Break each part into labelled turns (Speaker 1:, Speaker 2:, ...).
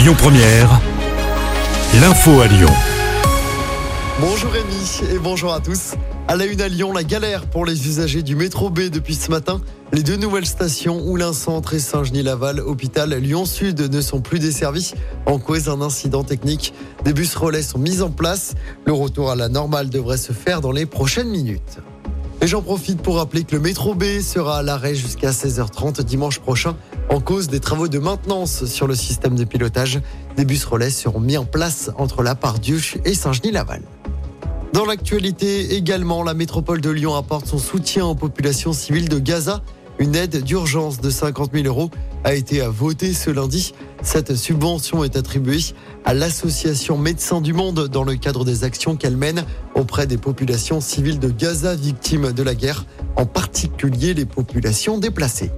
Speaker 1: Lyon Première, l'info à Lyon.
Speaker 2: Bonjour Rémi et bonjour à tous. À la une à Lyon, la galère pour les usagers du métro B depuis ce matin. Les deux nouvelles stations, Oulin-Centre et Saint-Genis-Laval, hôpital Lyon-Sud, ne sont plus desservies en cause d'un incident technique. Des bus relais sont mis en place. Le retour à la normale devrait se faire dans les prochaines minutes. Et j'en profite pour rappeler que le métro B sera à l'arrêt jusqu'à 16h30 dimanche prochain en cause des travaux de maintenance sur le système de pilotage. Des bus relais seront mis en place entre la Pardieu et Saint-Genis-Laval. Dans l'actualité également, la métropole de Lyon apporte son soutien aux populations civiles de Gaza. Une aide d'urgence de 50 000 euros a été votée ce lundi. Cette subvention est attribuée à l'association Médecins du Monde dans le cadre des actions qu'elle mène auprès des populations civiles de Gaza victimes de la guerre, en particulier les populations déplacées.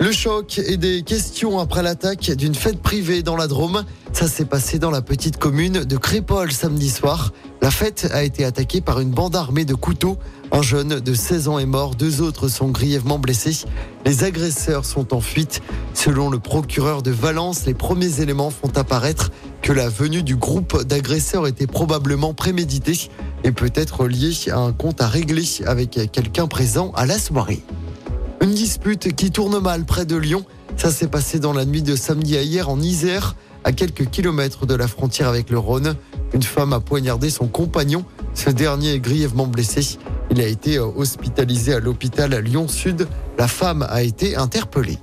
Speaker 2: Le choc et des questions après l'attaque d'une fête privée dans la Drôme. Ça s'est passé dans la petite commune de Crépol samedi soir. La fête a été attaquée par une bande armée de couteaux. Un jeune de 16 ans est mort, deux autres sont grièvement blessés. Les agresseurs sont en fuite. Selon le procureur de Valence, les premiers éléments font apparaître que la venue du groupe d'agresseurs était probablement préméditée et peut-être liée à un compte à régler avec quelqu'un présent à la soirée. Dispute qui tourne mal près de Lyon. Ça s'est passé dans la nuit de samedi à hier en Isère, à quelques kilomètres de la frontière avec le Rhône. Une femme a poignardé son compagnon. Ce dernier est grièvement blessé. Il a été hospitalisé à l'hôpital Lyon-Sud. La femme a été interpellée.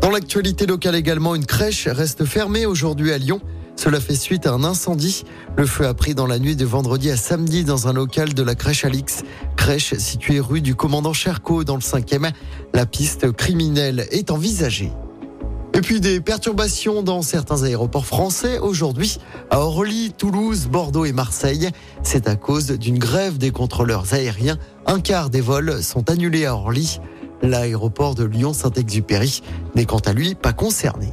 Speaker 2: Dans l'actualité locale également, une crèche reste fermée aujourd'hui à Lyon. Cela fait suite à un incendie. Le feu a pris dans la nuit de vendredi à samedi dans un local de la crèche Alix. Crèche située rue du commandant Cherco dans le 5e. La piste criminelle est envisagée. Et puis des perturbations dans certains aéroports français aujourd'hui à Orly, Toulouse, Bordeaux et Marseille. C'est à cause d'une grève des contrôleurs aériens. Un quart des vols sont annulés à Orly. L'aéroport de Lyon-Saint-Exupéry n'est quant à lui pas concerné.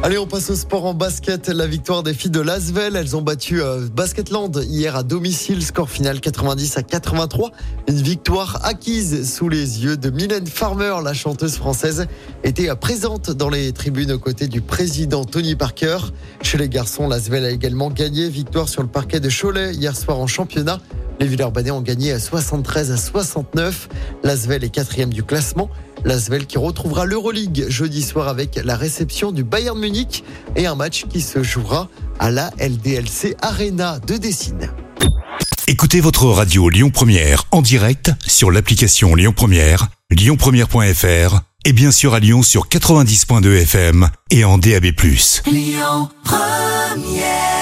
Speaker 2: Allez, on passe au sport en basket. La victoire des filles de Lasvel. Elles ont battu euh, Basketland hier à domicile. Score final 90 à 83. Une victoire acquise sous les yeux de Mylène Farmer, la chanteuse française, était présente dans les tribunes aux côtés du président Tony Parker. Chez les garçons, Lasvel a également gagné. Victoire sur le parquet de Cholet hier soir en championnat. Les Villeurbanais ont gagné à 73 à 69. Lasvel est quatrième du classement. Lasvel qui retrouvera l'Euroleague jeudi soir avec la réception du Bayern Munich et un match qui se jouera à la LDLC Arena de Dessine.
Speaker 1: Écoutez votre radio Lyon Première en direct sur l'application Lyon Première, lyonpremière.fr et bien sûr à Lyon sur 90.2 FM et en DAB+. Lyon Première